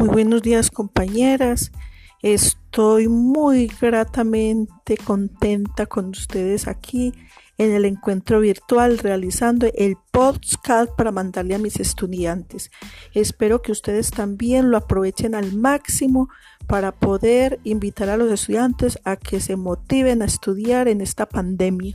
Muy buenos días compañeras. Estoy muy gratamente contenta con ustedes aquí en el encuentro virtual realizando el podcast para mandarle a mis estudiantes. Espero que ustedes también lo aprovechen al máximo para poder invitar a los estudiantes a que se motiven a estudiar en esta pandemia.